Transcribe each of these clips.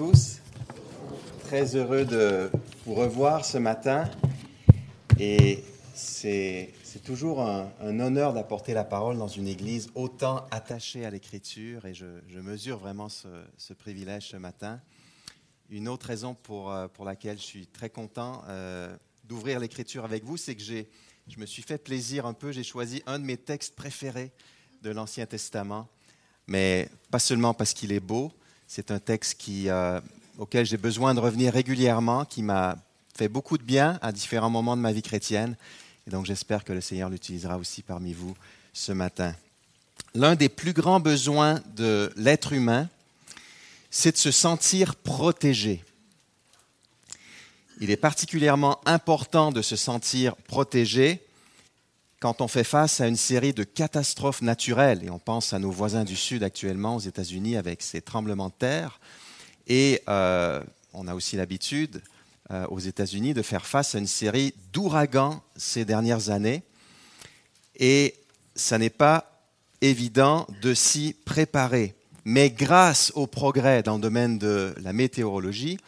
tous. Très heureux de vous revoir ce matin. Et c'est toujours un, honneur d'apporter la parole dans une église autant attachée à l'écriture. Et je, mesure vraiment ce, privilège ce matin. Une autre raison pour, euh, laquelle je suis très content euh, d'ouvrir l'écriture avec vous, c'est que je me suis fait plaisir un peu. J'ai choisi un de mes textes préférés de l'Ancien Testament. Mais pas seulement parce qu'il est beau, c'est un texte euh, auquel j'ai besoin de revenir régulièrement, qui m'a fait beaucoup de bien à différents moments de ma vie chrétienne. Et donc j'espère que le Seigneur l'utilisera aussi parmi vous ce matin. L'un des plus grands besoins de l'être humain, c'est de se sentir protégé. Il est particulièrement important de se sentir protégé quand on fait face à une série de catastrophes naturelles, et on pense à nos voisins du Sud actuellement aux États-Unis avec ces tremblements de terre, et euh, on a aussi l'habitude euh, aux États-Unis de faire face à une série d'ouragans ces dernières années, et ça n'est pas évident de s'y préparer. Mais grâce au progrès dans le domaine de la météorologie,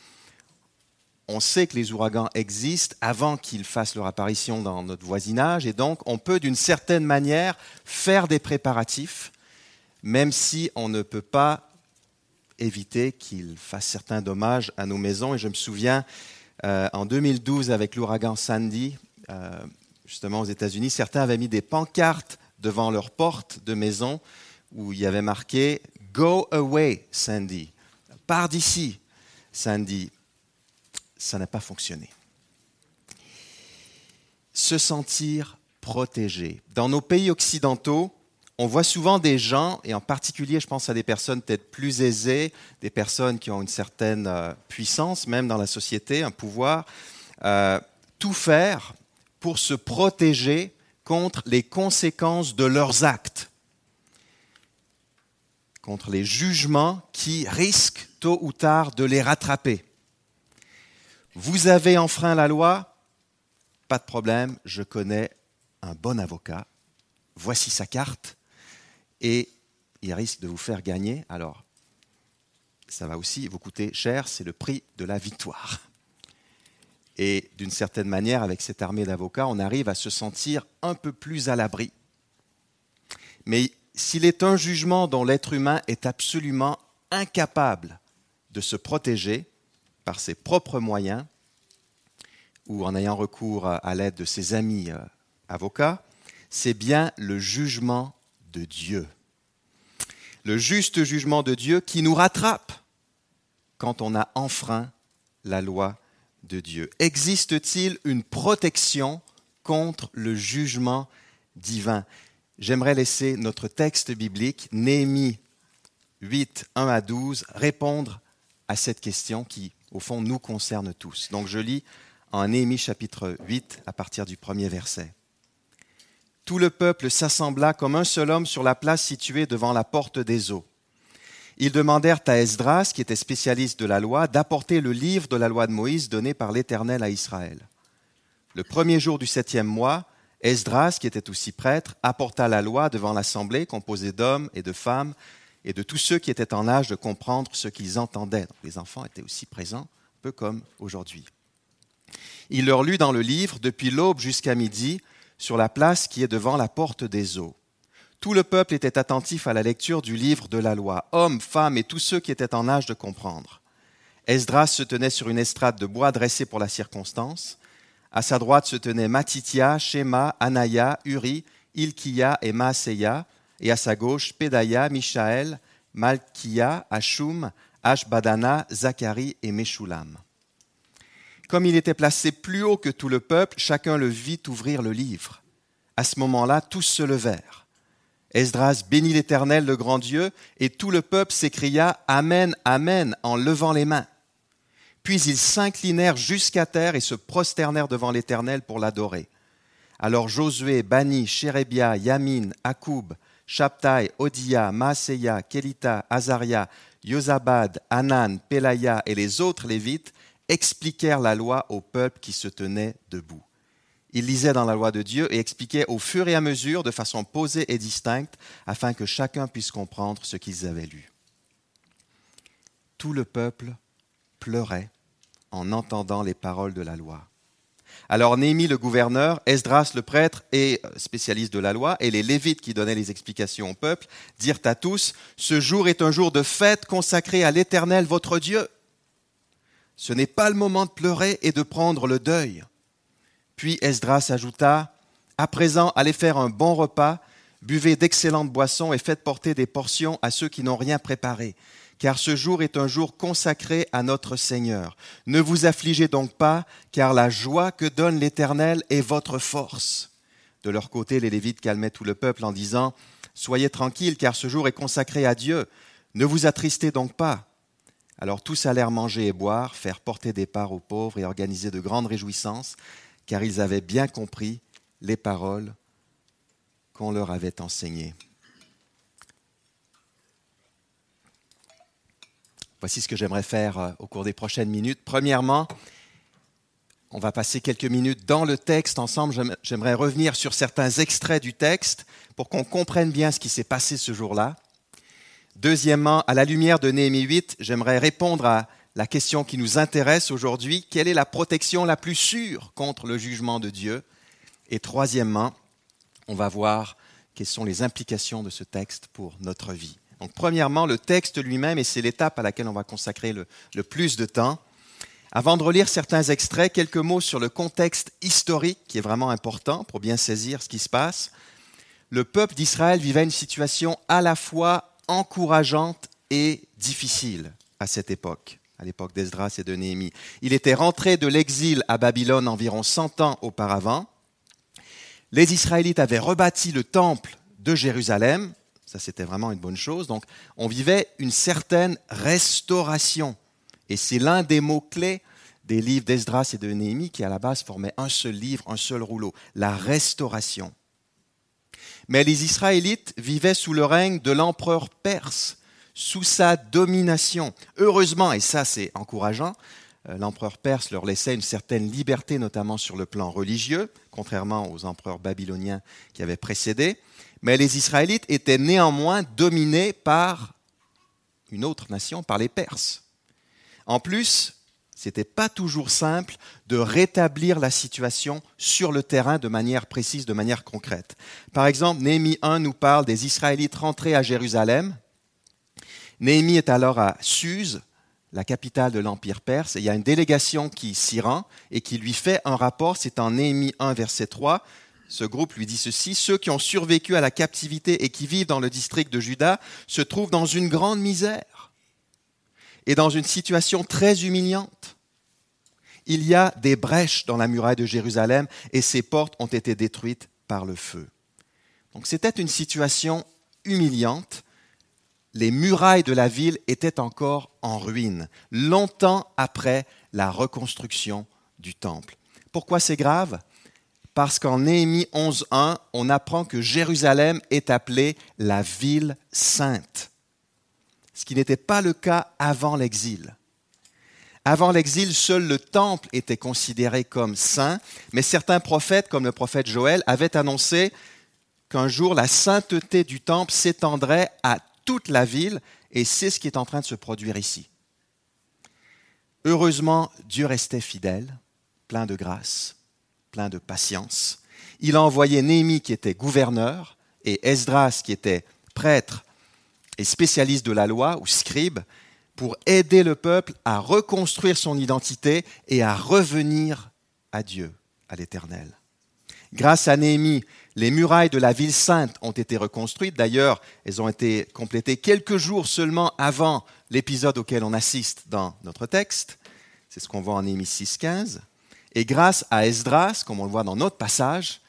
on sait que les ouragans existent avant qu'ils fassent leur apparition dans notre voisinage, et donc on peut d'une certaine manière faire des préparatifs, même si on ne peut pas éviter qu'ils fassent certains dommages à nos maisons. Et je me souviens, euh, en 2012, avec l'ouragan Sandy, euh, justement aux États-Unis, certains avaient mis des pancartes devant leur porte de maison où il y avait marqué Go away, Sandy. Pars d'ici, Sandy ça n'a pas fonctionné. Se sentir protégé. Dans nos pays occidentaux, on voit souvent des gens, et en particulier je pense à des personnes peut-être plus aisées, des personnes qui ont une certaine euh, puissance même dans la société, un pouvoir, euh, tout faire pour se protéger contre les conséquences de leurs actes, contre les jugements qui risquent tôt ou tard de les rattraper. Vous avez enfreint la loi? Pas de problème, je connais un bon avocat. Voici sa carte et il risque de vous faire gagner. Alors, ça va aussi vous coûter cher, c'est le prix de la victoire. Et d'une certaine manière, avec cette armée d'avocats, on arrive à se sentir un peu plus à l'abri. Mais s'il est un jugement dont l'être humain est absolument incapable de se protéger, par ses propres moyens ou en ayant recours à l'aide de ses amis euh, avocats, c'est bien le jugement de Dieu. Le juste jugement de Dieu qui nous rattrape quand on a enfreint la loi de Dieu. Existe-t-il une protection contre le jugement divin? J'aimerais laisser notre texte biblique, Néhémie 8, 1 à 12, répondre à cette question qui au fond, nous concerne tous. Donc je lis en Néhémie chapitre 8 à partir du premier verset. Tout le peuple s'assembla comme un seul homme sur la place située devant la porte des eaux. Ils demandèrent à Esdras, qui était spécialiste de la loi, d'apporter le livre de la loi de Moïse donné par l'Éternel à Israël. Le premier jour du septième mois, Esdras, qui était aussi prêtre, apporta la loi devant l'assemblée composée d'hommes et de femmes et de tous ceux qui étaient en âge de comprendre ce qu'ils entendaient. les enfants étaient aussi présents, un peu comme aujourd'hui. Il leur lut dans le livre depuis l'aube jusqu'à midi sur la place qui est devant la porte des eaux. Tout le peuple était attentif à la lecture du livre de la loi, hommes, femmes et tous ceux qui étaient en âge de comprendre. Esdras se tenait sur une estrade de bois dressée pour la circonstance. À sa droite se tenaient Matitia, Shema, Anaya, Uri, Ilkia et Maaseya, et à sa gauche Pédaya, Michaël, Malkia, Ashum, Ashbadana, Zacharie et Meshulam. Comme il était placé plus haut que tout le peuple, chacun le vit ouvrir le livre. À ce moment-là, tous se levèrent. Esdras bénit l'Éternel, le grand Dieu, et tout le peuple s'écria Amen, Amen, en levant les mains. Puis ils s'inclinèrent jusqu'à terre et se prosternèrent devant l'Éternel pour l'adorer. Alors Josué, Bani, Chérébia, Yamin, Akoub, Shabtai, Odia, Maaseya, Kelita, Azaria, Yozabad, Anan, Pelaya et les autres Lévites expliquèrent la loi au peuple qui se tenait debout. Ils lisaient dans la loi de Dieu et expliquaient au fur et à mesure de façon posée et distincte afin que chacun puisse comprendre ce qu'ils avaient lu. Tout le peuple pleuraient en entendant les paroles de la loi. Alors Néhémie le gouverneur, Esdras le prêtre et euh, spécialiste de la loi, et les Lévites qui donnaient les explications au peuple, dirent à tous, Ce jour est un jour de fête consacré à l'Éternel votre Dieu. Ce n'est pas le moment de pleurer et de prendre le deuil. Puis Esdras ajouta, À présent, allez faire un bon repas, buvez d'excellentes boissons et faites porter des portions à ceux qui n'ont rien préparé car ce jour est un jour consacré à notre Seigneur. Ne vous affligez donc pas, car la joie que donne l'Éternel est votre force. De leur côté, les Lévites calmaient tout le peuple en disant, Soyez tranquilles, car ce jour est consacré à Dieu. Ne vous attristez donc pas. Alors tous allèrent manger et boire, faire porter des parts aux pauvres et organiser de grandes réjouissances, car ils avaient bien compris les paroles qu'on leur avait enseignées. Voici ce que j'aimerais faire euh, au cours des prochaines minutes. Premièrement, on va passer quelques minutes dans le texte ensemble. J'aimerais revenir sur certains extraits du texte pour qu'on comprenne bien ce qui s'est passé ce jour-là. Deuxièmement, à la lumière de Néhémie 8, j'aimerais répondre à la question qui nous intéresse aujourd'hui. Quelle est la protection la plus sûre contre le jugement de Dieu? Et troisièmement, on va voir quelles sont les implications de ce texte pour notre vie. Donc, premièrement, le texte lui-même, et c'est l'étape à laquelle on va consacrer le, le, plus de temps. Avant de relire certains extraits, quelques mots sur le contexte historique qui est vraiment important pour bien saisir ce qui se passe. Le peuple d'Israël vivait une situation à la fois encourageante et difficile à cette époque, à l'époque d'Esdras et de Néhémie. Il était rentré de l'exil à Babylone environ 100 ans auparavant. Les Israélites avaient rebâti le temple de Jérusalem, ça, c'était vraiment une bonne chose. Donc, on vivait une certaine restauration. Et c'est l'un des mots-clés des livres d'Esdras et de Néhémie qui, à la base, formaient un seul livre, un seul rouleau, la restauration. Mais les Israélites vivaient sous le règne de l'empereur perse, sous sa domination. Heureusement, et ça c'est encourageant, euh, l'empereur perse leur laissait une certaine liberté, notamment sur le plan religieux, contrairement aux empereurs babyloniens qui avaient précédé. Mais les Israélites étaient néanmoins dominés par une autre nation, par les Perses. En plus, ce n'était pas toujours simple de rétablir la situation sur le terrain de manière précise, de manière concrète. Par exemple, Néhémie 1 nous parle des Israélites rentrés à Jérusalem. Néhémie est alors à Suse, la capitale de l'Empire perse, et il y a une délégation qui s'y rend et qui lui fait un rapport, c'est en Néhémie 1, verset 3, ce groupe lui dit ceci, ceux qui ont survécu à la captivité et qui vivent dans le district de Juda se trouvent dans une grande misère et dans une situation très humiliante. Il y a des brèches dans la muraille de Jérusalem et ses portes ont été détruites par le feu. Donc c'était une situation humiliante. Les murailles de la ville étaient encore en ruine, longtemps après la reconstruction du temple. Pourquoi c'est grave? Parce qu'en Néhémie 11.1, on apprend que Jérusalem est appelée la ville sainte, ce qui n'était pas le cas avant l'exil. Avant l'exil, seul le temple était considéré comme saint, mais certains prophètes, comme le prophète Joël, avaient annoncé qu'un jour la sainteté du temple s'étendrait à toute la ville, et c'est ce qui est en train de se produire ici. Heureusement, Dieu restait fidèle, plein de grâce plein de patience. Il a envoyé Néhémie qui était gouverneur et Esdras qui était prêtre et spécialiste de la loi ou scribe pour aider le peuple à reconstruire son identité et à revenir à Dieu, à l'Éternel. Grâce à Néhémie, les murailles de la ville sainte ont été reconstruites. D'ailleurs, elles ont été complétées quelques jours seulement avant l'épisode auquel on assiste dans notre texte. C'est ce qu'on voit en Néhémie 6.15. Et grâce à Esdras, comme on le voit dans notre passage,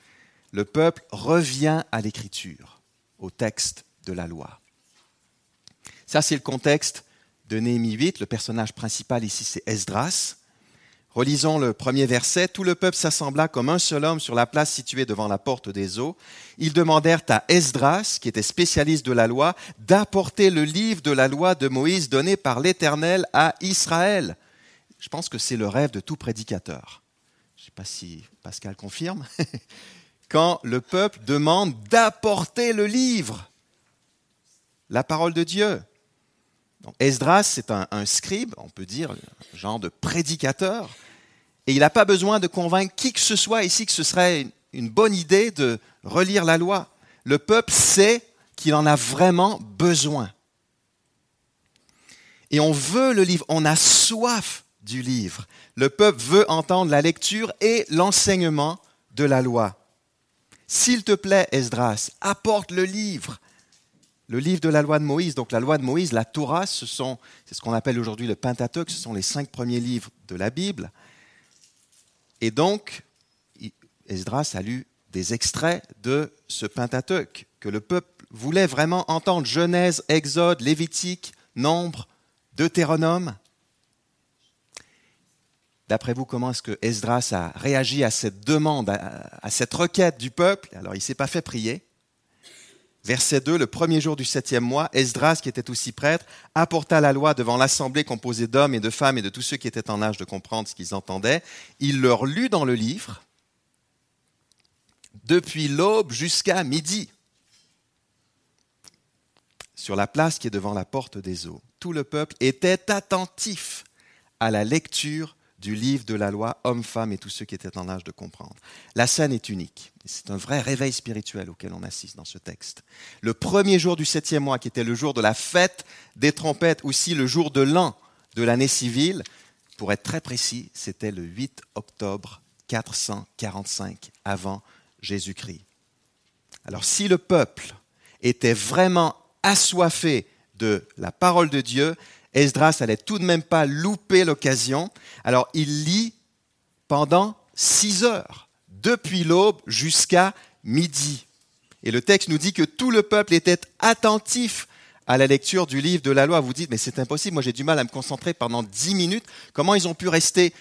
le peuple revient à l'écriture, au texte de la loi. Ça, c'est le contexte de Néhémie 8. Le personnage principal ici, c'est Esdras. Relisons le premier verset. Tout le peuple s'assembla comme un seul homme sur la place située devant la porte des eaux. Ils demandèrent à Esdras, qui était spécialiste de la loi, d'apporter le livre de la loi de Moïse donné par l'Éternel à Israël. Je pense que c'est le rêve de tout prédicateur je ne sais pas si Pascal confirme, quand le peuple demande d'apporter le livre, la parole de Dieu. Donc, Esdras, c'est un, un, scribe, on peut dire, un genre de prédicateur, et il n'a pas besoin de convaincre qui que ce soit ici que ce serait une bonne idée de relire la loi. Le peuple sait qu'il en a vraiment besoin. Et on veut le livre, on a soif du livre. Le peuple veut entendre la lecture et l'enseignement de la loi. S'il te plaît, Esdras, apporte le livre. Le livre de la loi de Moïse, donc la loi de Moïse, la Torah, ce sont, c'est ce qu'on appelle aujourd'hui le Pentateuque, ce sont les cinq premiers livres de la Bible. Et donc, Esdras a lu des extraits de ce Pentateuque que le peuple voulait vraiment entendre. Genèse, Exode, Lévitique, Nombre, Deutéronome. D'après vous, comment est-ce que Esdras a réagi à cette demande, à, cette requête du peuple? Alors, il ne s'est pas fait prier. Verset 2, le premier jour du septième mois, Esdras, qui était aussi prêtre, apporta la loi devant l'assemblée composée d'hommes et de femmes et de tous ceux qui étaient en âge de comprendre ce qu'ils entendaient. Il leur lut dans le livre depuis l'aube jusqu'à midi sur la place qui est devant la porte des eaux. Tout le peuple était attentif à la lecture du livre de la loi, hommes, femmes et tous ceux qui étaient en âge de comprendre. La scène est unique. C'est un vrai réveil spirituel auquel on assiste dans ce texte. Le premier jour du septième mois, qui était le jour de la fête des trompettes, aussi le jour de l'an de l'année civile, pour être très précis, c'était le 8 octobre 445 avant Jésus-Christ. Alors si le peuple était vraiment assoiffé de la parole de Dieu, Esdras n'allait tout de même pas louper l'occasion. Alors il lit pendant six heures, depuis l'aube jusqu'à midi. Et le texte nous dit que tout le peuple était attentif à la lecture du livre de la loi. Vous dites, mais c'est impossible, moi j'ai du mal à me concentrer pendant dix minutes. Comment ils ont pu rester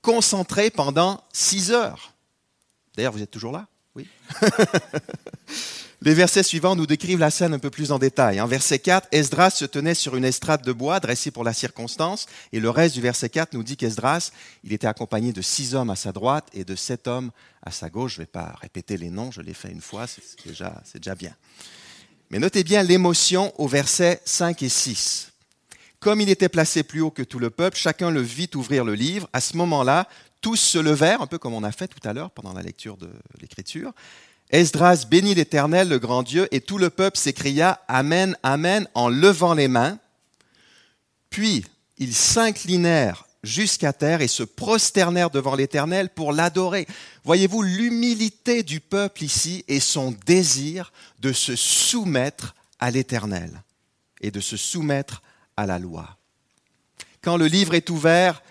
concentrés pendant six heures? D'ailleurs, vous êtes toujours là? Oui. Les versets suivants nous décrivent la scène un peu plus en détail. En verset 4, Esdras se tenait sur une estrade de bois dressée pour la circonstance, et le reste du verset 4 nous dit qu'Esdras, il était accompagné de six hommes à sa droite et de sept hommes à sa gauche. Je ne vais pas répéter les noms, je l'ai fait une fois, c'est déjà, déjà bien. Mais notez bien l'émotion au verset 5 et 6. Comme il était placé plus haut que tout le peuple, chacun le vit ouvrir le livre. À ce moment-là, tous se levèrent, un peu comme on a fait tout à l'heure pendant la lecture de l'Écriture. Esdras bénit l'Éternel, le grand Dieu, et tout le peuple s'écria Amen, Amen, en levant les mains. Puis ils s'inclinèrent jusqu'à terre et se prosternèrent devant l'Éternel pour l'adorer. Voyez-vous l'humilité du peuple ici et son désir de se soumettre à l'Éternel et de se soumettre à la loi. Quand le livre est ouvert,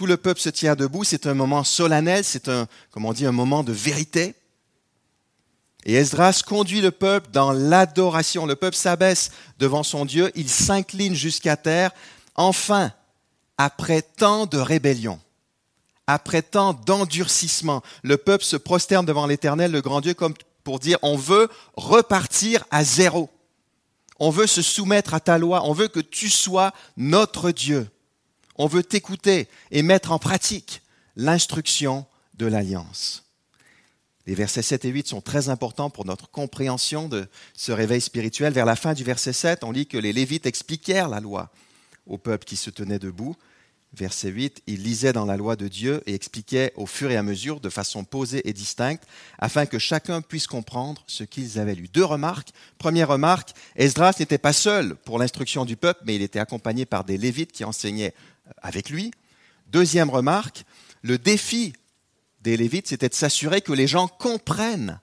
tout le peuple se tient debout, c'est un moment solennel, c'est un, on dit, un moment de vérité. Et Esdras conduit le peuple dans l'adoration. Le peuple s'abaisse devant son Dieu, il s'incline jusqu'à terre. Enfin, après tant de rébellion, après tant d'endurcissement, le peuple se prosterne devant l'Éternel, le grand Dieu, comme pour dire, on veut repartir à zéro. On veut se soumettre à ta loi. On veut que tu sois notre Dieu. On veut t'écouter et mettre en pratique l'instruction de l'alliance. Les versets 7 et 8 sont très importants pour notre compréhension de ce réveil spirituel. Vers la fin du verset 7, on lit que les Lévites expliquèrent la loi au peuple qui se tenait debout. Verset 8, ils lisaient dans la loi de Dieu et expliquaient au fur et à mesure, de façon posée et distincte, afin que chacun puisse comprendre ce qu'ils avaient lu. Deux remarques. Première remarque, Esdras n'était pas seul pour l'instruction du peuple, mais il était accompagné par des Lévites qui enseignaient avec lui. Deuxième remarque, le défi des Lévites, c'était de s'assurer que les gens comprennent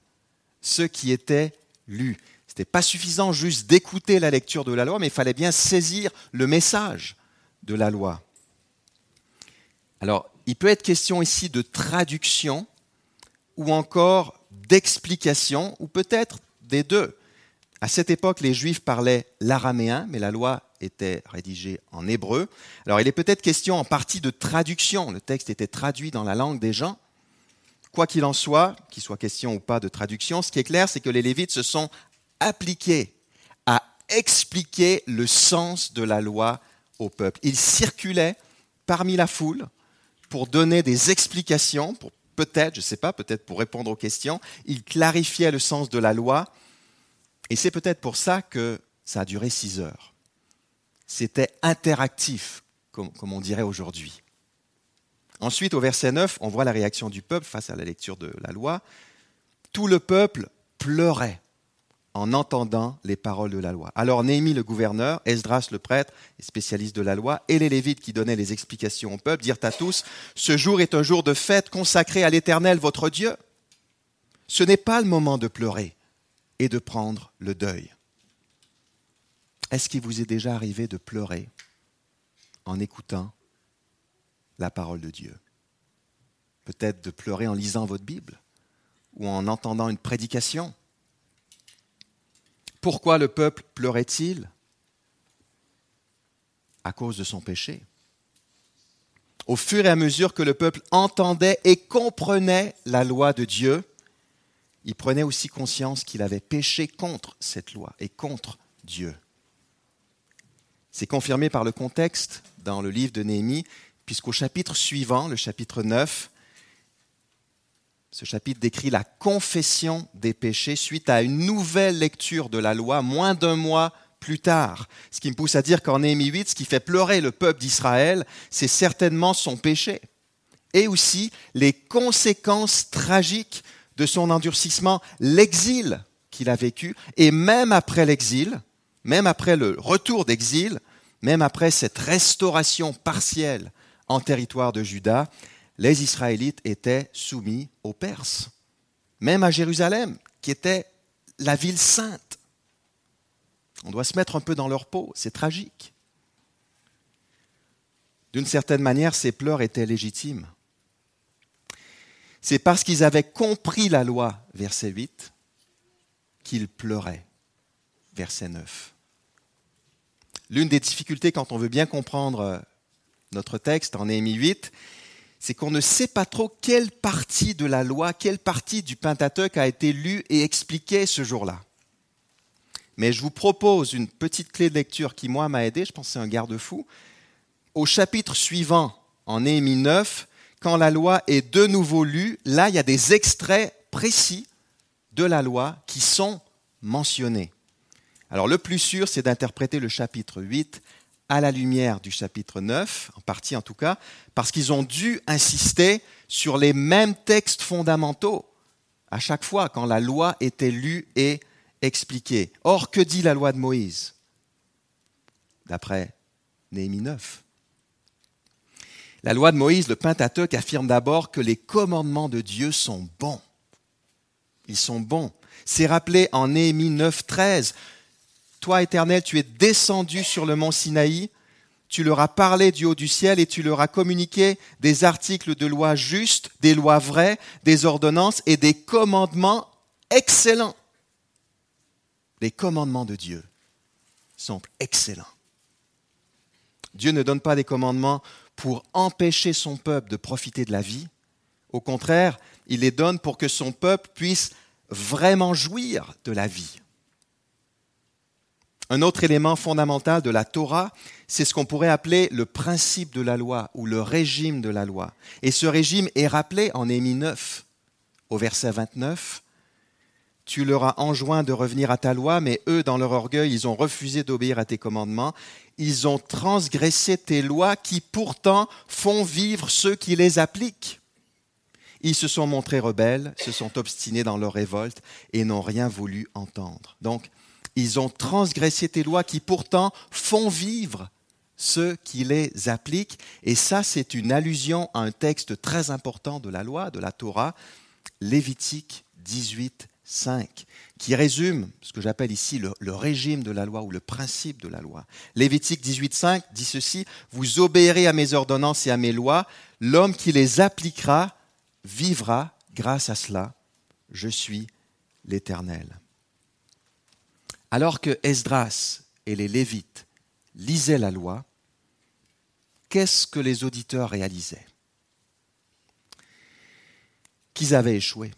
ce qui était lu. Ce n'était pas suffisant juste d'écouter la lecture de la loi, mais il fallait bien saisir le message de la loi. Alors, il peut être question ici de traduction ou encore d'explication, ou peut-être des deux. À cette époque, les Juifs parlaient l'araméen, mais la loi était rédigée en hébreu. Alors, il est peut-être question en partie de traduction. Le texte était traduit dans la langue des gens. Quoi qu'il en soit, qu'il soit question ou pas de traduction, ce qui est clair, c'est que les Lévites se sont appliqués à expliquer le sens de la loi au peuple. Ils circulaient parmi la foule pour donner des explications, pour peut-être, je ne sais pas, peut-être pour répondre aux questions. Ils clarifiaient le sens de la loi. Et c'est peut-être pour ça que ça a duré six heures. C'était interactif, comme, on dirait aujourd'hui. Ensuite, au verset 9, on voit la réaction du peuple face à la lecture de la loi. Tout le peuple pleurait en entendant les paroles de la loi. Alors Néhémie le gouverneur, Esdras le prêtre spécialiste de la loi, et les Lévites qui donnaient les explications au peuple dirent à tous, Ce jour est un jour de fête consacré à l'Éternel votre Dieu. Ce n'est pas le moment de pleurer et de prendre le deuil. Est-ce qu'il vous est déjà arrivé de pleurer en écoutant la parole de Dieu? Peut-être de pleurer en lisant votre Bible ou en entendant une prédication? Pourquoi le peuple pleurait-il À cause de son péché? Au fur et à mesure que le peuple entendait et comprenait la loi de Dieu, il prenait aussi conscience qu'il avait péché contre cette loi et contre Dieu. C'est confirmé par le contexte dans le livre de Néhémie, puisqu'au chapitre suivant, le chapitre 9, ce chapitre décrit la confession des péchés suite à une nouvelle lecture de la loi moins d'un mois plus tard. Ce qui me pousse à dire qu'en Néhémie 8, ce qui fait pleurer le peuple d'Israël, c'est certainement son péché. Et aussi les conséquences tragiques de son endurcissement, l'exil qu'il a vécu. Et même après l'exil, même après le retour d'exil, même après cette restauration partielle en territoire de Juda, les Israélites étaient soumis aux Perses, même à Jérusalem, qui était la ville sainte. On doit se mettre un peu dans leur peau, c'est tragique. D'une certaine manière, ces pleurs étaient légitimes. C'est parce qu'ils avaient compris la loi, verset 8, qu'ils pleuraient, verset 9. L'une des difficultés quand on veut bien comprendre notre texte en Néhémie 8, c'est qu'on ne sait pas trop quelle partie de la loi, quelle partie du Pentateuque a été lue et expliquée ce jour-là. Mais je vous propose une petite clé de lecture qui, moi, m'a aidé, je pense que c'est un garde-fou. Au chapitre suivant, en Néhémie 9, quand la loi est de nouveau lue, là, il y a des extraits précis de la loi qui sont mentionnés. Alors le plus sûr, c'est d'interpréter le chapitre 8 à la lumière du chapitre 9, en partie en tout cas, parce qu'ils ont dû insister sur les mêmes textes fondamentaux à chaque fois quand la loi était lue et expliquée. Or, que dit la loi de Moïse D'après Néhémie 9. La loi de Moïse, le Pentateuque, affirme d'abord que les commandements de Dieu sont bons. Ils sont bons. C'est rappelé en Néhémie 9, 13. Toi, Éternel, tu es descendu sur le mont Sinaï, tu leur as parlé du haut du ciel et tu leur as communiqué des articles de loi justes, des lois vraies, des ordonnances et des commandements excellents. Les commandements de Dieu sont excellents. Dieu ne donne pas des commandements pour empêcher son peuple de profiter de la vie. Au contraire, il les donne pour que son peuple puisse vraiment jouir de la vie. Un autre élément fondamental de la Torah, c'est ce qu'on pourrait appeler le principe de la loi ou le régime de la loi. Et ce régime est rappelé en Émi 9, au verset 29. Tu leur as enjoint de revenir à ta loi, mais eux, dans leur orgueil, ils ont refusé d'obéir à tes commandements. Ils ont transgressé tes lois qui pourtant font vivre ceux qui les appliquent. Ils se sont montrés rebelles, se sont obstinés dans leur révolte et n'ont rien voulu entendre. Donc, ils ont transgressé tes lois qui pourtant font vivre ceux qui les appliquent. Et ça, c'est une allusion à un texte très important de la loi, de la Torah, Lévitique 18, 5, qui résume ce que j'appelle ici le, régime de la loi ou le principe de la loi. Lévitique 18, 5 dit ceci, Vous obéirez à mes ordonnances et à mes lois, l'homme qui les appliquera vivra grâce à cela. Je suis l'Éternel. Alors que Esdras et les Lévites lisaient la loi, qu'est-ce que les auditeurs réalisaient? Qu'ils avaient échoué.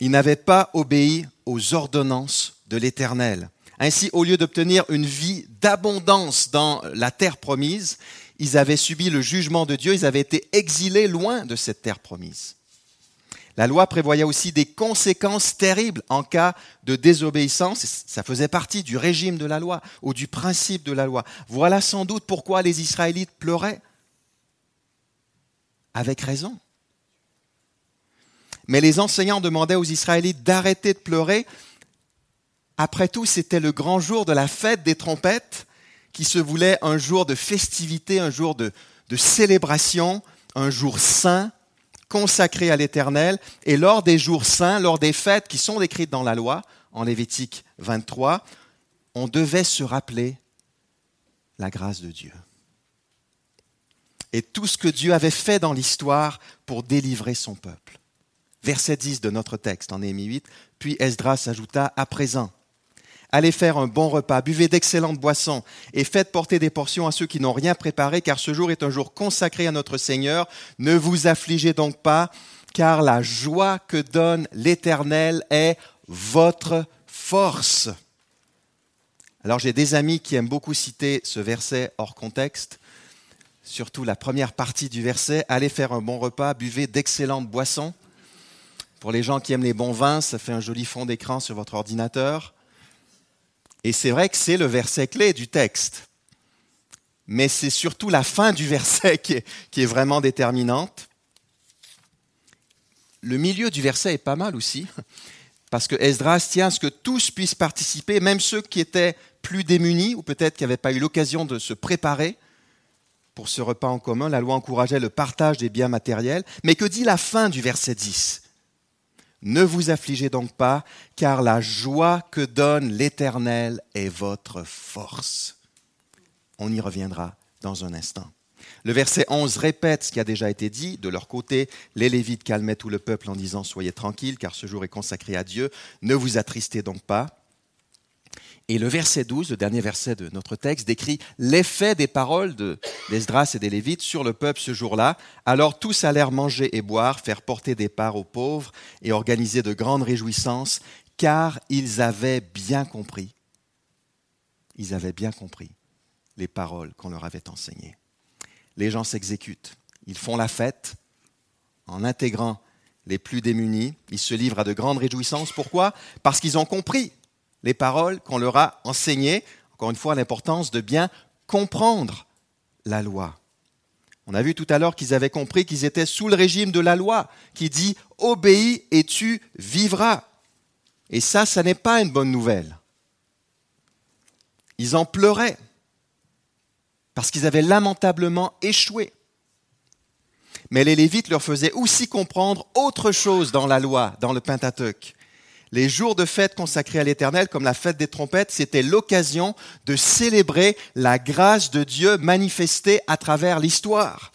Ils n'avaient pas obéi aux ordonnances de l'Éternel. Ainsi, au lieu d'obtenir une vie d'abondance dans la terre promise, ils avaient subi le jugement de Dieu, ils avaient été exilés loin de cette terre promise. La loi prévoyait aussi des conséquences terribles en cas de désobéissance. Ça faisait partie du régime de la loi ou du principe de la loi. Voilà sans doute pourquoi les Israélites pleuraient. Avec raison. Mais les enseignants demandaient aux Israélites d'arrêter de pleurer. Après tout, c'était le grand jour de la fête des trompettes qui se voulait un jour de festivité, un jour de, de célébration, un jour saint consacré à l'Éternel. Et lors des jours saints, lors des fêtes qui sont décrites dans la loi, en Lévitique 23, on devait se rappeler la grâce de Dieu. Et tout ce que Dieu avait fait dans l'histoire pour délivrer son peuple. Verset 10 de notre texte en Néhémie 8, puis Esdras ajouta, à présent, Allez faire un bon repas, buvez d'excellentes boissons et faites porter des portions à ceux qui n'ont rien préparé, car ce jour est un jour consacré à notre Seigneur. Ne vous affligez donc pas, car la joie que donne l'Éternel est votre force. Alors j'ai des amis qui aiment beaucoup citer ce verset hors contexte, surtout la première partie du verset, allez faire un bon repas, buvez d'excellentes boissons. Pour les gens qui aiment les bons vins, ça fait un joli fond d'écran sur votre ordinateur. Et c'est vrai que c'est le verset clé du texte. Mais c'est surtout la fin du verset qui est, vraiment déterminante. Le milieu du verset est pas mal aussi, parce que Esdras tient à ce que tous puissent participer, même ceux qui étaient plus démunis ou peut-être qui n'avaient pas eu l'occasion de se préparer pour ce repas en commun. La loi encourageait le partage des biens matériels. Mais que dit la fin du verset 10 ne vous affligez donc pas, car la joie que donne l'Éternel est votre force. On y reviendra dans un instant. Le verset 11 répète ce qui a déjà été dit. De leur côté, les Lévites calmaient tout le peuple en disant Soyez tranquilles, car ce jour est consacré à Dieu. Ne vous attristez donc pas. Et le verset 12, le dernier verset de notre texte, décrit l'effet des paroles d'Esdras et des Lévites sur le peuple ce jour-là. Alors tous allèrent manger et boire, faire porter des parts aux pauvres et organiser de grandes réjouissances, car ils avaient bien compris, ils avaient bien compris les paroles qu'on leur avait enseignées. Les gens s'exécutent, ils font la fête en intégrant les plus démunis, ils se livrent à de grandes réjouissances. Pourquoi? Parce qu'ils ont compris les paroles qu'on leur a enseignées. Encore une fois, l'importance de bien comprendre la loi. On a vu tout à l'heure qu'ils avaient compris qu'ils étaient sous le régime de la loi qui dit obéis et tu vivras. Et ça, ça n'est pas une bonne nouvelle. Ils en pleuraient parce qu'ils avaient lamentablement échoué. Mais les Lévites leur faisaient aussi comprendre autre chose dans la loi, dans le Pentateuque les jours de fête consacrés à l'Éternel, comme la fête des trompettes, c'était l'occasion de célébrer la grâce de Dieu manifestée à travers l'histoire.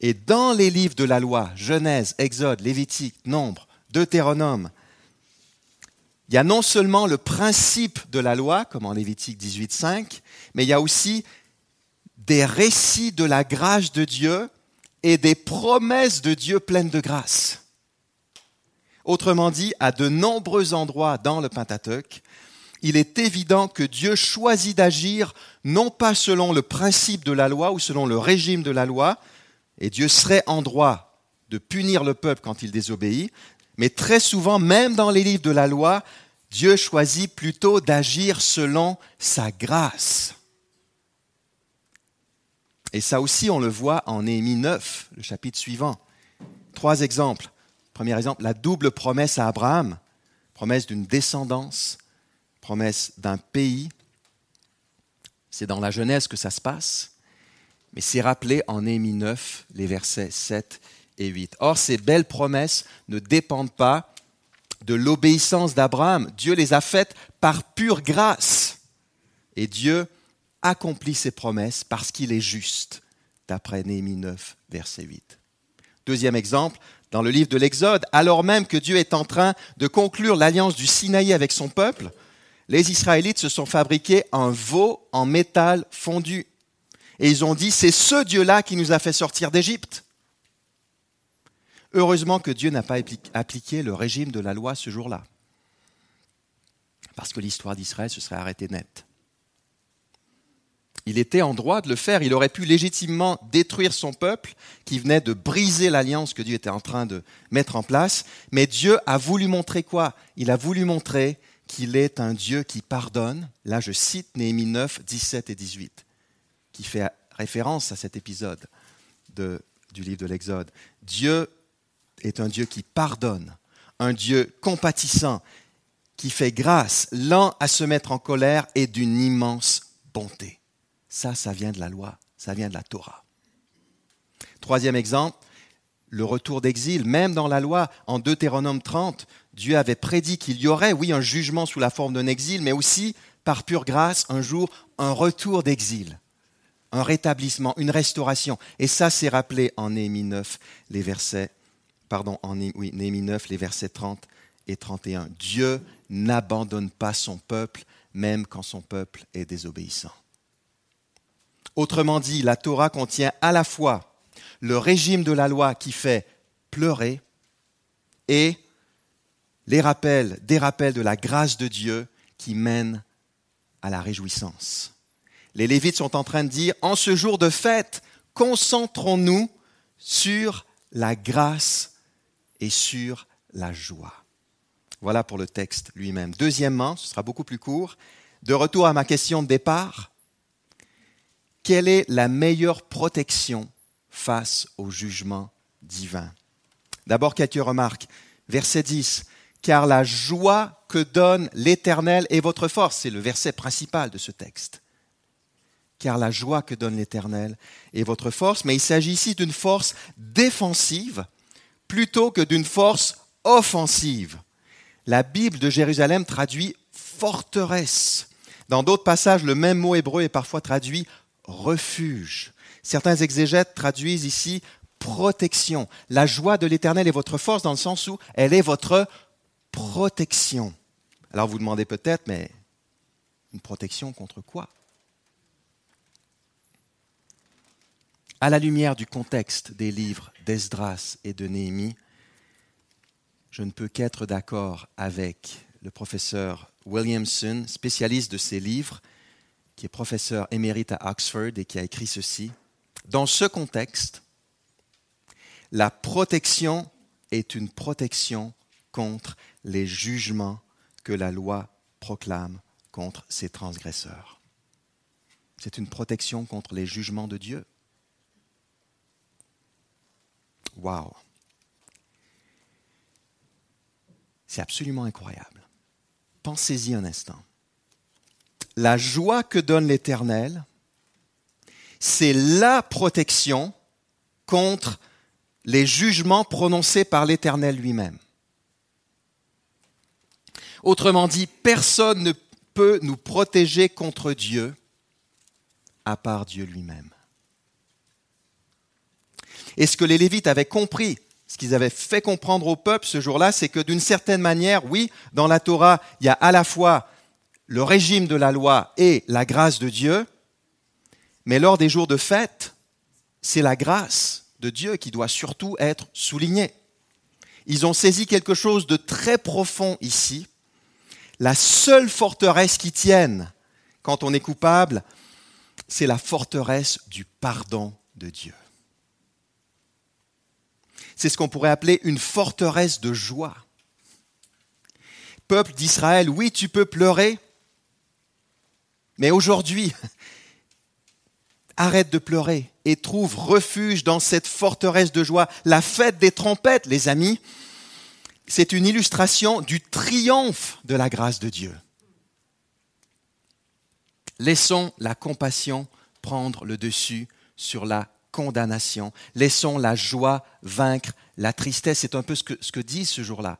Et dans les livres de la loi, Genèse, Exode, Lévitique, Nombre, Deutéronome, il y a non seulement le principe de la loi, comme en Lévitique 18.5, mais il y a aussi des récits de la grâce de Dieu et des promesses de Dieu pleines de grâce. Autrement dit, à de nombreux endroits dans le Pentateuque, il est évident que Dieu choisit d'agir non pas selon le principe de la loi ou selon le régime de la loi, et Dieu serait en droit de punir le peuple quand il désobéit, mais très souvent, même dans les livres de la loi, Dieu choisit plutôt d'agir selon sa grâce. Et ça aussi, on le voit en Néhémie 9, le chapitre suivant. Trois exemples. Premier exemple, la double promesse à Abraham, promesse d'une descendance, promesse d'un pays. C'est dans la Genèse que ça se passe, mais c'est rappelé en Néhémie 9, les versets 7 et 8. Or, ces belles promesses ne dépendent pas de l'obéissance d'Abraham. Dieu les a faites par pure grâce. Et Dieu accomplit ses promesses parce qu'il est juste, d'après Néhémie 9, verset 8. Deuxième exemple, dans le livre de l'Exode, alors même que Dieu est en train de conclure l'alliance du Sinaï avec son peuple, les Israélites se sont fabriqués un veau en métal fondu. Et ils ont dit, c'est ce Dieu-là qui nous a fait sortir d'Égypte. Heureusement que Dieu n'a pas appliqué le régime de la loi ce jour-là. Parce que l'histoire d'Israël se serait arrêtée net. Il était en droit de le faire. Il aurait pu légitimement détruire son peuple qui venait de briser l'alliance que Dieu était en train de mettre en place. Mais Dieu a voulu montrer quoi? Il a voulu montrer qu'il est un Dieu qui pardonne. Là, je cite Néhémie 9, 17 et 18, qui fait référence à cet épisode de, du livre de l'Exode. Dieu est un Dieu qui pardonne, un Dieu compatissant, qui fait grâce, lent à se mettre en colère et d'une immense bonté. Ça, ça vient de la loi, ça vient de la Torah. Troisième exemple, le retour d'exil. Même dans la loi, en Deutéronome 30, Dieu avait prédit qu'il y aurait, oui, un jugement sous la forme d'un exil, mais aussi, par pure grâce, un jour, un retour d'exil, un rétablissement, une restauration. Et ça, c'est rappelé en Néhémie 9, les versets, pardon, en Néhémie 9, les versets 30 et 31. Dieu n'abandonne pas son peuple, même quand son peuple est désobéissant. Autrement dit, la Torah contient à la fois le régime de la loi qui fait pleurer et les rappels, des rappels de la grâce de Dieu qui mènent à la réjouissance. Les Lévites sont en train de dire, en ce jour de fête, concentrons-nous sur la grâce et sur la joie. Voilà pour le texte lui-même. Deuxièmement, ce sera beaucoup plus court, de retour à ma question de départ, quelle est la meilleure protection face au jugement divin? D'abord quelques remarques. Verset 10. Car la joie que donne l'Éternel est votre force. C'est le verset principal de ce texte. Car la joie que donne l'Éternel est votre force. Mais il s'agit ici d'une force défensive plutôt que d'une force offensive. La Bible de Jérusalem traduit forteresse. Dans d'autres passages, le même mot hébreu est parfois traduit refuge. Certains exégètes traduisent ici protection. La joie de l'Éternel est votre force dans le sens où elle est votre protection. Alors vous demandez peut-être, mais une protection contre quoi? À la lumière du contexte des livres d'Esdras et de Néhémie, je ne peux qu'être d'accord avec le professeur Williamson, spécialiste de ces livres, qui est professeur émérite à Oxford et qui a écrit ceci. Dans ce contexte, la protection est une protection contre les jugements que la loi proclame contre ses transgresseurs. C'est une protection contre les jugements de Dieu. Wow! C'est absolument incroyable. Pensez-y un instant la joie que donne l'Éternel, c'est la protection contre les jugements prononcés par l'Éternel lui-même. Autrement dit, personne ne peut nous protéger contre Dieu à part Dieu lui-même. Et ce que les Lévites avaient compris, ce qu'ils avaient fait comprendre au peuple ce jour-là, c'est que d'une certaine manière, oui, dans la Torah, il y a à la fois le régime de la loi et la grâce de Dieu, mais lors des jours de fête, c'est la grâce de Dieu qui doit surtout être soulignée. Ils ont saisi quelque chose de très profond ici. La seule forteresse qui tienne quand on est coupable, c'est la forteresse du pardon de Dieu. C'est ce qu'on pourrait appeler une forteresse de joie. Peuple d'Israël, oui, tu peux pleurer, mais aujourd'hui, arrête de pleurer et trouve refuge dans cette forteresse de joie. La fête des trompettes, les amis, c'est une illustration du triomphe de la grâce de Dieu. Laissons la compassion prendre le dessus sur la condamnation. Laissons la joie vaincre la tristesse. C'est un peu ce que, ce dit ce jour-là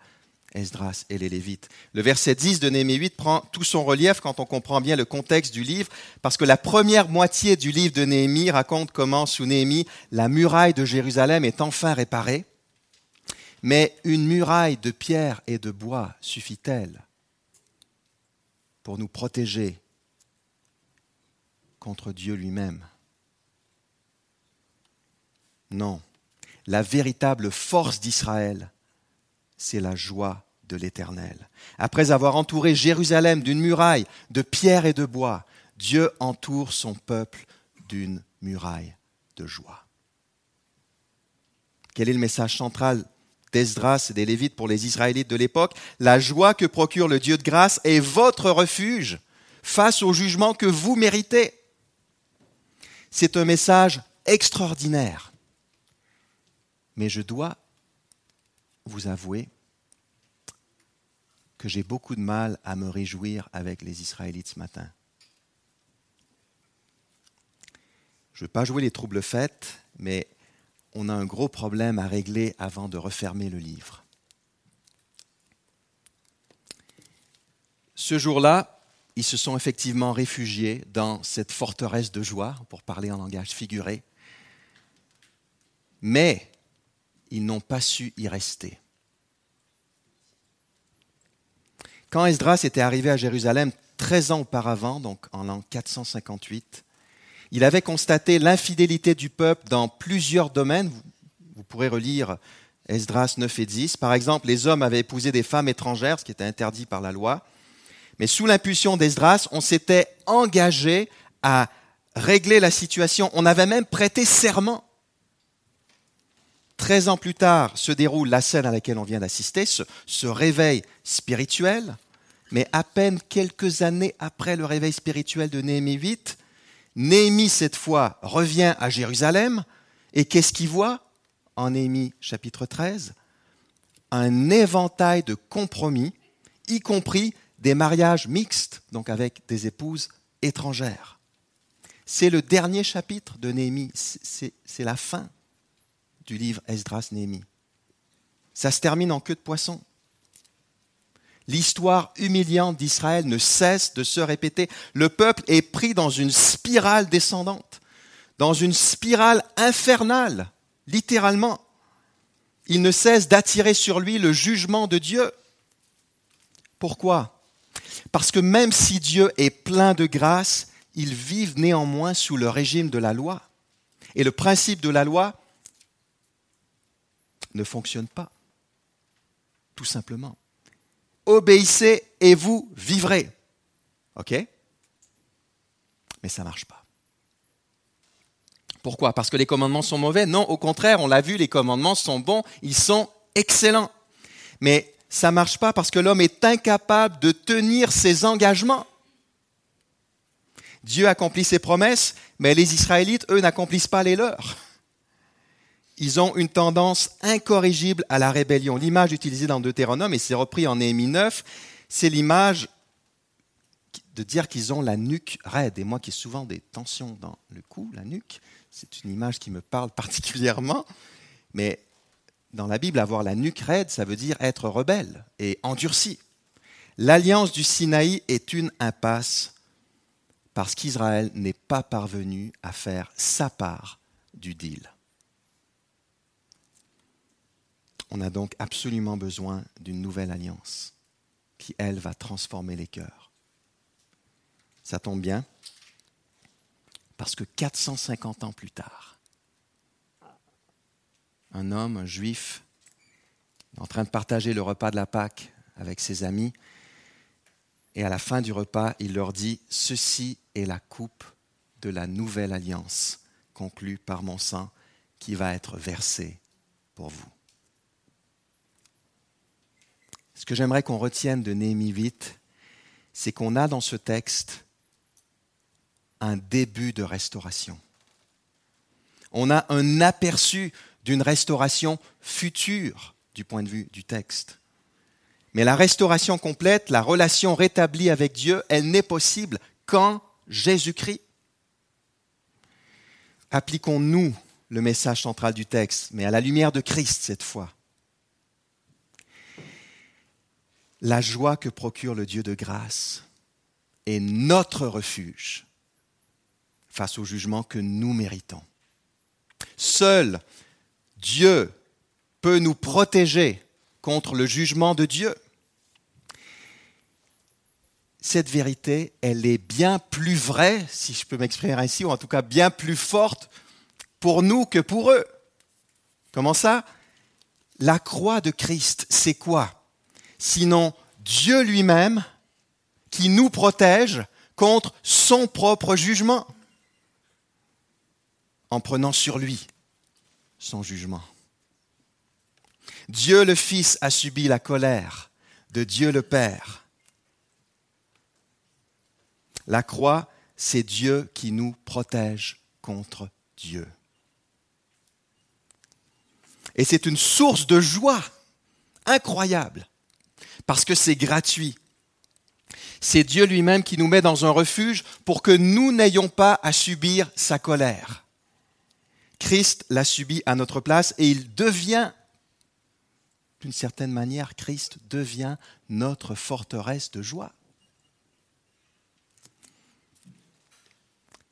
Esdras et les Lévites. Le verset 10 de Néhémie 8 prend tout son relief quand on comprend bien le contexte du livre, parce que la première moitié du livre de Néhémie raconte comment, sous Néhémie, la muraille de Jérusalem est enfin réparée. Mais une muraille de pierre et de bois suffit-elle pour nous protéger contre Dieu lui-même? Non. La véritable force d'Israël, c'est la joie de l'Éternel. Après avoir entouré Jérusalem d'une muraille de pierre et de bois, Dieu entoure son peuple d'une muraille de joie. Quel est le message central d'Esdras et des Lévites pour les Israélites de l'époque? La joie que procure le Dieu de grâce est votre refuge face au jugement que vous méritez. C'est un message extraordinaire. Mais je dois vous avouer que j'ai beaucoup de mal à me réjouir avec les Israélites ce matin. Je ne veux pas jouer les troubles faits, mais on a un gros problème à régler avant de refermer le livre. Ce jour-là, ils se sont effectivement réfugiés dans cette forteresse de joie, pour parler en langage figuré, mais ils n'ont pas su y rester. Quand Esdras était arrivé à Jérusalem 13 ans auparavant, donc en l'an 458, il avait constaté l'infidélité du peuple dans plusieurs domaines. Vous, pourrez relire Esdras 9 et 10. Par exemple, les hommes avaient épousé des femmes étrangères, ce qui était interdit par la loi. Mais sous l'impulsion d'Esdras, on s'était engagé à régler la situation. On avait même prêté serment. Treize ans plus tard se déroule la scène à laquelle on vient d'assister, ce, réveil spirituel. Mais à peine quelques années après le réveil spirituel de Néhémie 8, Néhémie, cette fois, revient à Jérusalem. Et qu'est-ce qu'il voit en Néhémie chapitre 13 Un éventail de compromis, y compris des mariages mixtes, donc avec des épouses étrangères. C'est le dernier chapitre de Néhémie, c'est la fin du livre Esdras-Néhémie. Ça se termine en queue de poisson. L'histoire humiliante d'Israël ne cesse de se répéter. Le peuple est pris dans une spirale descendante, dans une spirale infernale, littéralement. Il ne cesse d'attirer sur lui le jugement de Dieu. Pourquoi? Parce que même si Dieu est plein de grâce, ils vivent néanmoins sous le régime de la loi. Et le principe de la loi ne fonctionne pas, tout simplement obéissez et vous vivrez. OK? Mais ça ne marche pas. Pourquoi? Parce que les commandements sont mauvais? Non, au contraire, on l'a vu, les commandements sont bons, ils sont excellents. Mais ça ne marche pas parce que l'homme est incapable de tenir ses engagements. Dieu accomplit ses promesses, mais les Israélites, eux, n'accomplissent pas les leurs ils ont une tendance incorrigible à la rébellion. L'image utilisée dans Deutéronome, et c'est repris en Néhémie 9, c'est l'image de dire qu'ils ont la nuque raide. Et moi qui ai souvent des tensions dans le cou, la nuque, c'est une image qui me parle particulièrement. Mais dans la Bible, avoir la nuque raide, ça veut dire être rebelle et endurci. L'alliance du Sinaï est une impasse parce qu'Israël n'est pas parvenu à faire sa part du deal. On a donc absolument besoin d'une nouvelle alliance qui, elle, va transformer les cœurs. Ça tombe bien, parce que 450 ans plus tard, un homme, un juif, en train de partager le repas de la Pâque avec ses amis, et à la fin du repas, il leur dit, Ceci est la coupe de la nouvelle alliance conclue par mon sang qui va être versée pour vous. Ce que j'aimerais qu'on retienne de Néhémie 8, c'est qu'on a dans ce texte un début de restauration. On a un aperçu d'une restauration future du point de vue du texte. Mais la restauration complète, la relation rétablie avec Dieu, elle n'est possible qu'en Jésus-Christ. Appliquons-nous le message central du texte, mais à la lumière de Christ cette fois. La joie que procure le Dieu de grâce est notre refuge face au jugement que nous méritons. Seul Dieu peut nous protéger contre le jugement de Dieu. Cette vérité, elle est bien plus vraie, si je peux m'exprimer ainsi, ou en tout cas bien plus forte pour nous que pour eux. Comment ça? La croix de Christ, c'est quoi? Sinon Dieu lui-même qui nous protège contre son propre jugement, en prenant sur lui son jugement. Dieu le Fils a subi la colère de Dieu le Père. La croix, c'est Dieu qui nous protège contre Dieu. Et c'est une source de joie incroyable, parce que c'est gratuit. C'est Dieu lui-même qui nous met dans un refuge pour que nous n'ayons pas à subir sa colère. Christ l'a subi à notre place et il devient, d'une certaine manière, Christ devient notre forteresse de joie.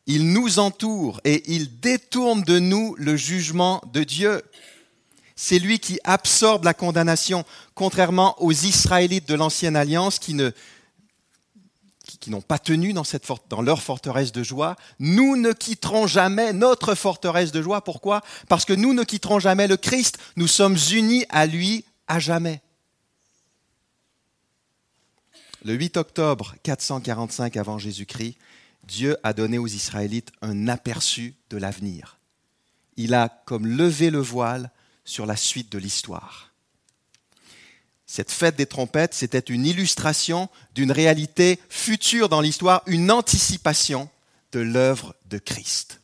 Il nous entoure et il détourne de nous le jugement de Dieu. C'est lui qui absorbe la condamnation, contrairement aux Israélites de l'ancienne alliance qui ne qui n'ont pas tenu dans, cette, dans leur forteresse de joie. Nous ne quitterons jamais notre forteresse de joie. Pourquoi? Parce que nous ne quitterons jamais le Christ. Nous sommes unis à lui à jamais. Le 8 octobre 445 avant Jésus-Christ, Dieu a donné aux Israélites un aperçu de l'avenir. Il a comme levé le voile sur la suite de l'histoire. Cette fête des trompettes, c'était une illustration d'une réalité future dans l'histoire, une anticipation de l'œuvre de Christ.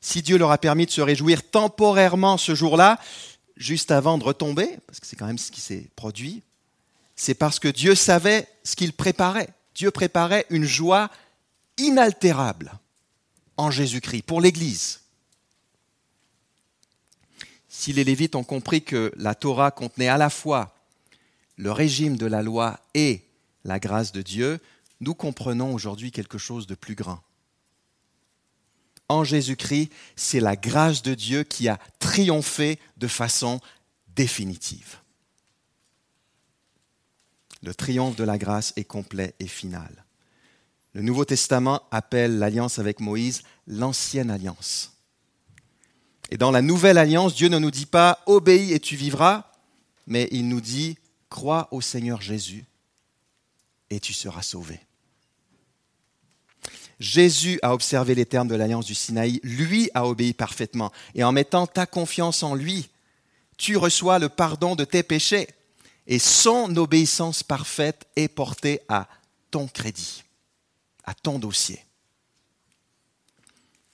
Si Dieu leur a permis de se réjouir temporairement ce jour-là, juste avant de retomber, parce que c'est quand même ce qui s'est produit, c'est parce que Dieu savait ce qu'il préparait. Dieu préparait une joie inaltérable en Jésus-Christ pour l'Église si les Lévites ont compris que la Torah contenait à la fois le régime de la loi et la grâce de Dieu, nous comprenons aujourd'hui quelque chose de plus grand. En Jésus-Christ, c'est la grâce de Dieu qui a triomphé de façon définitive. Le triomphe de la grâce est complet et final. Le Nouveau Testament appelle l'alliance avec Moïse l'ancienne alliance. Et dans la nouvelle alliance, Dieu ne nous dit pas obéis et tu vivras, mais il nous dit crois au Seigneur Jésus et tu seras sauvé. Jésus a observé les termes de l'alliance du Sinaï, lui a obéi parfaitement, et en mettant ta confiance en lui, tu reçois le pardon de tes péchés, et son obéissance parfaite est portée à ton crédit, à ton dossier.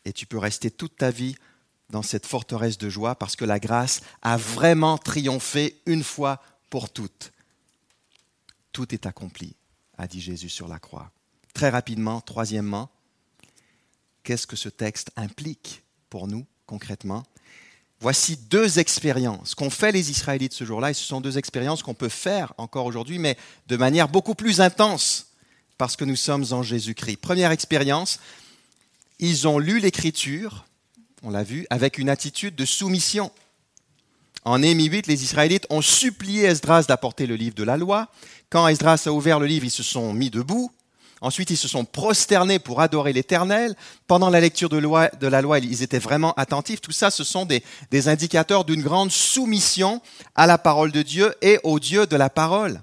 Et tu peux rester toute ta vie dans cette forteresse de joie parce que la grâce a vraiment triomphé une fois pour toutes. Tout est accompli, a dit Jésus sur la croix. Très rapidement, troisièmement, qu'est-ce que ce texte implique pour nous concrètement? Voici deux expériences qu'ont fait les Israélites ce jour-là, et ce sont deux expériences qu'on peut faire encore aujourd'hui, mais de manière beaucoup plus intense, parce que nous sommes en Jésus-Christ. Première expérience, ils ont lu l'Écriture, on l'a vu, avec une attitude de soumission. En Néhémie 8, les Israélites ont supplié Esdras d'apporter le livre de la loi. Quand Esdras a ouvert le livre, ils se sont mis debout. Ensuite, ils se sont prosternés pour adorer l'Éternel. Pendant la lecture de, la loi, ils étaient vraiment attentifs. Tout ça, ce sont des, des indicateurs d'une grande soumission à la parole de Dieu et au Dieu de la parole.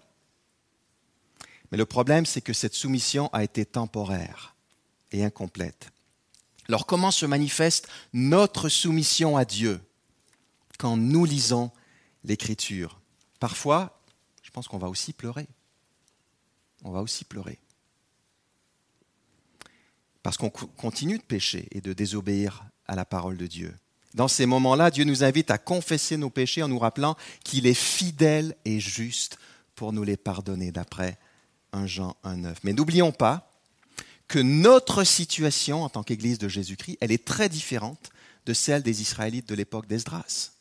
Mais le problème, c'est que cette soumission a été temporaire et incomplète. Alors comment se manifeste notre soumission à Dieu quand nous lisons l'Écriture? Parfois, je pense qu'on va aussi pleurer. On va aussi pleurer. Parce qu'on continue de pécher et de désobéir à la parole de Dieu. Dans ces moments-là, Dieu nous invite à confesser nos péchés en nous rappelant qu'il est fidèle et juste pour nous les pardonner, d'après 1 Jean 1.9. Mais n'oublions pas que notre situation en tant qu'Église de Jésus-Christ, elle est très différente de celle des Israélites de l'époque d'Esdras.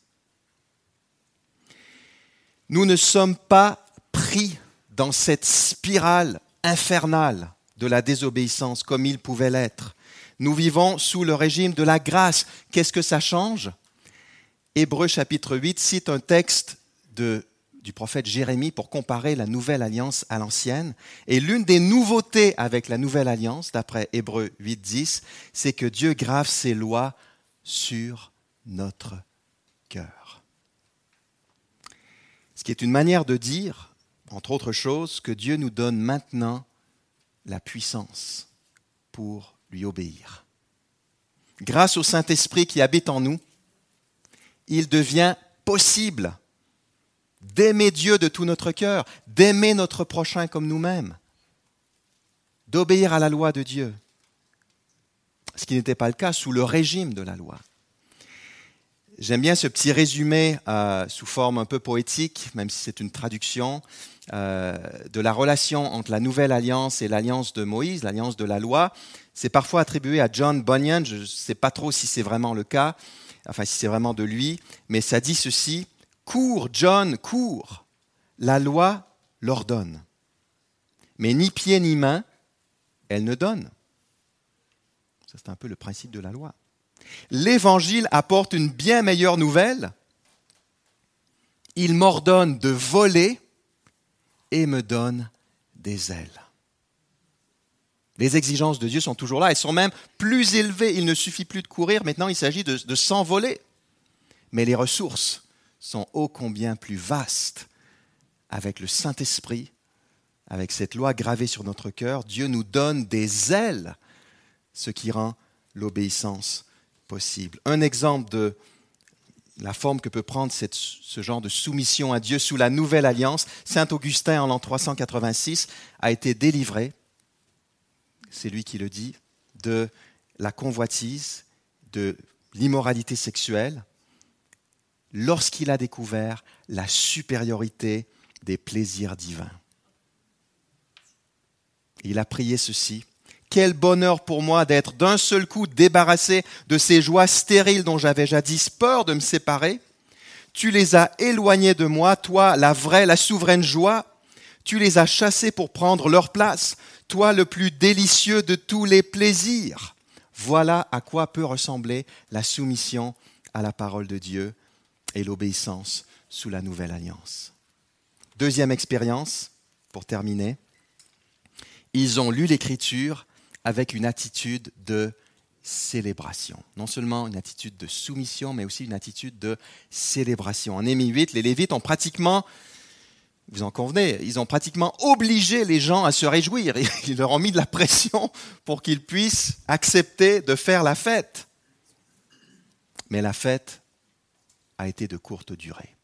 Nous ne sommes pas pris dans cette spirale infernale de la désobéissance comme il pouvait l'être. Nous vivons sous le régime de la grâce. Qu'est-ce que ça change? Hébreu chapitre 8 cite un texte de du prophète Jérémie pour comparer la nouvelle alliance à l'ancienne. Et l'une des nouveautés avec la nouvelle alliance, d'après Hébreu 8.10, c'est que Dieu grave ses lois sur notre cœur. Ce qui est une manière de dire, entre autres choses, que Dieu nous donne maintenant la puissance pour lui obéir. Grâce au Saint-Esprit qui habite en nous, il devient possible d'aimer Dieu de tout notre cœur, d'aimer notre prochain comme nous-mêmes, d'obéir à la loi de Dieu, ce qui n'était pas le cas sous le régime de la loi. J'aime bien ce petit résumé euh, sous forme un peu poétique, même si c'est une traduction, euh, de la relation entre la nouvelle alliance et l'alliance de Moïse, l'alliance de la loi. C'est parfois attribué à John Bunyan, je ne sais pas trop si c'est vraiment le cas, enfin si c'est vraiment de lui, mais ça dit ceci, Cours, John, cours, la loi l'ordonne, mais ni pied ni main, elle ne donne. Ça c'est un peu le principe de la loi l'Évangile apporte une bien meilleure nouvelle. Il m'ordonne de voler et me donne des ailes. Les exigences de Dieu sont toujours là, elles sont même plus élevées. Il ne suffit plus de courir, maintenant il s'agit de, de s'envoler. Mais les ressources sont ô combien plus vastes avec le Saint-Esprit, avec cette loi gravée sur notre cœur. Dieu nous donne des ailes, ce qui rend l'obéissance possible. Un exemple de la forme que peut prendre ce genre de soumission à Dieu sous la nouvelle alliance, Saint Augustin en l'an 386 a été délivré, c'est lui qui le dit, de la convoitise, de l'immoralité sexuelle, lorsqu'il a découvert la supériorité des plaisirs divins. Il a prié ceci, quel bonheur pour moi d'être d'un seul coup débarrassé de ces joies stériles dont j'avais jadis peur de me séparer. Tu les as éloignés de moi, toi, la vraie, la souveraine joie. Tu les as chassés pour prendre leur place, toi, le plus délicieux de tous les plaisirs. Voilà à quoi peut ressembler la soumission à la parole de Dieu et l'obéissance sous la nouvelle alliance. Deuxième expérience, pour terminer. Ils ont lu l'Écriture avec une attitude de célébration. Non seulement une attitude de soumission, mais aussi une attitude de célébration. En Némi 8, les Lévites ont pratiquement, vous en convenez, ils ont pratiquement obligé les gens à se réjouir. Ils leur ont mis de la pression pour qu'ils puissent accepter de faire la fête. Mais la fête a été de courte durée.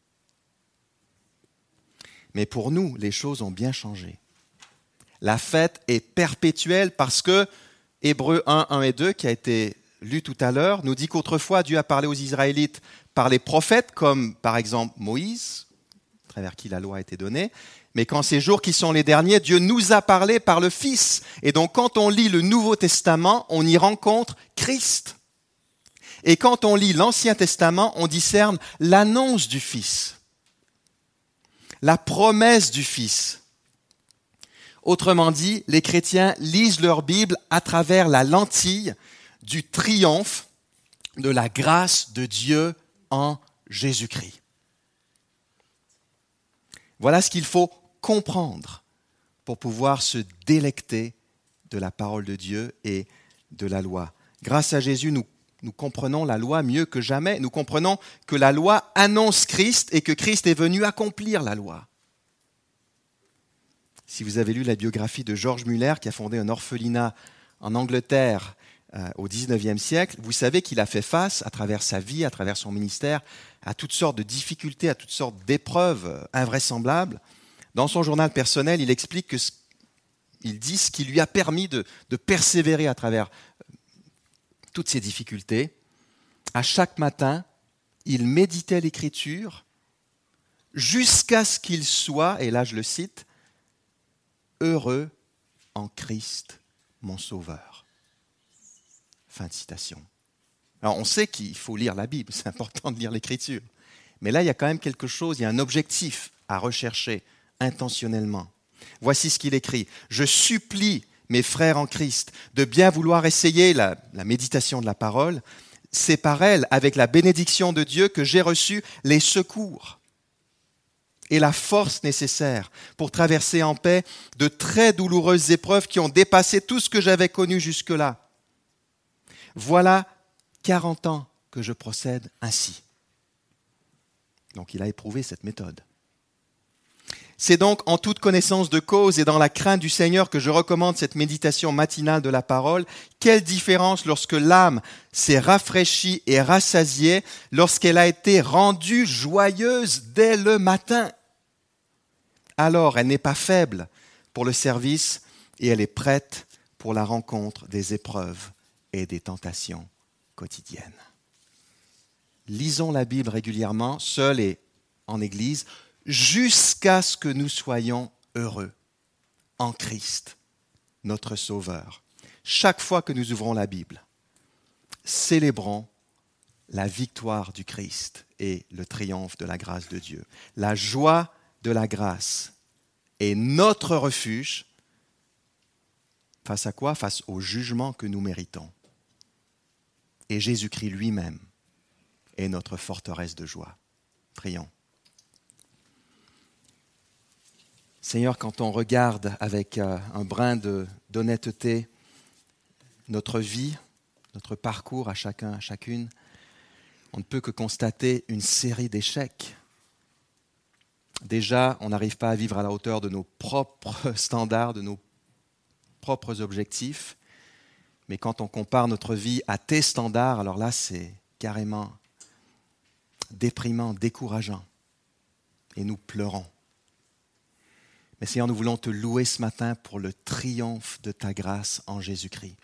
Mais pour nous, les choses ont bien changé. La fête est perpétuelle parce que Hébreu 1, 1 et 2, qui a été lu tout à l'heure, nous dit qu'autrefois Dieu a parlé aux Israélites par les prophètes, comme par exemple Moïse, à travers qui la loi a été donnée, mais qu'en ces jours qui sont les derniers, Dieu nous a parlé par le Fils. Et donc quand on lit le Nouveau Testament, on y rencontre Christ. Et quand on lit l'Ancien Testament, on discerne l'annonce du Fils, la promesse du Fils. Autrement dit, les chrétiens lisent leur Bible à travers la lentille du triomphe de la grâce de Dieu en Jésus-Christ. Voilà ce qu'il faut comprendre pour pouvoir se délecter de la parole de Dieu et de la loi. Grâce à Jésus, nous, nous comprenons la loi mieux que jamais. Nous comprenons que la loi annonce Christ et que Christ est venu accomplir la loi. Si vous avez lu la biographie de George Muller, qui a fondé un orphelinat en Angleterre euh, au XIXe siècle, vous savez qu'il a fait face, à travers sa vie, à travers son ministère, à toutes sortes de difficultés, à toutes sortes d'épreuves euh, invraisemblables. Dans son journal personnel, il explique que dit ce qui lui a permis de, persévérer à travers toutes ces difficultés. À chaque matin, il méditait l'écriture jusqu'à ce qu'il soit, et là je le cite, Heureux en Christ, mon Sauveur. Fin de citation. Alors on sait qu'il faut lire la Bible, c'est important de lire l'Écriture. Mais là, il y a quand même quelque chose, il y a un objectif à rechercher intentionnellement. Voici ce qu'il écrit. Je supplie mes frères en Christ de bien vouloir essayer la, méditation de la parole. C'est par elle, avec la bénédiction de Dieu, que j'ai reçu les secours et la force nécessaire pour traverser en paix de très douloureuses épreuves qui ont dépassé tout ce que j'avais connu jusque-là. Voilà 40 ans que je procède ainsi. Donc il a éprouvé cette méthode. C'est donc en toute connaissance de cause et dans la crainte du Seigneur que je recommande cette méditation matinale de la parole. Quelle différence lorsque l'âme s'est rafraîchie et rassasiée, lorsqu'elle a été rendue joyeuse dès le matin. Alors elle n'est pas faible pour le service et elle est prête pour la rencontre des épreuves et des tentations quotidiennes. Lisons la Bible régulièrement, seul et en Église, jusqu'à ce que nous soyons heureux en Christ, notre Sauveur. Chaque fois que nous ouvrons la Bible, célébrons la victoire du Christ et le triomphe de la grâce de Dieu. La joie de la grâce est notre refuge face à quoi? Face au jugement que nous méritons. Et Jésus-Christ lui-même est notre forteresse de joie. Prions. Seigneur, quand on regarde avec euh, un brin d'honnêteté notre vie, notre parcours à chacun, à chacune, on ne peut que constater une série d'échecs. Déjà, on n'arrive pas à vivre à la hauteur de nos propres standards, de nos propres objectifs. Mais quand on compare notre vie à tes standards, alors là, c'est carrément déprimant, décourageant. Et nous pleurons. Mais Seigneur, nous voulons te louer ce matin pour le triomphe de ta grâce en Jésus-Christ.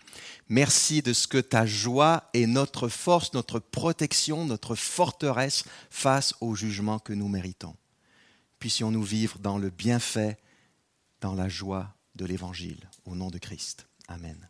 Merci de ce que ta joie est notre force, notre protection, notre forteresse face au jugement que nous méritons. Puissions-nous vivre dans le bienfait, dans la joie de l'Évangile, au nom de Christ. Amen.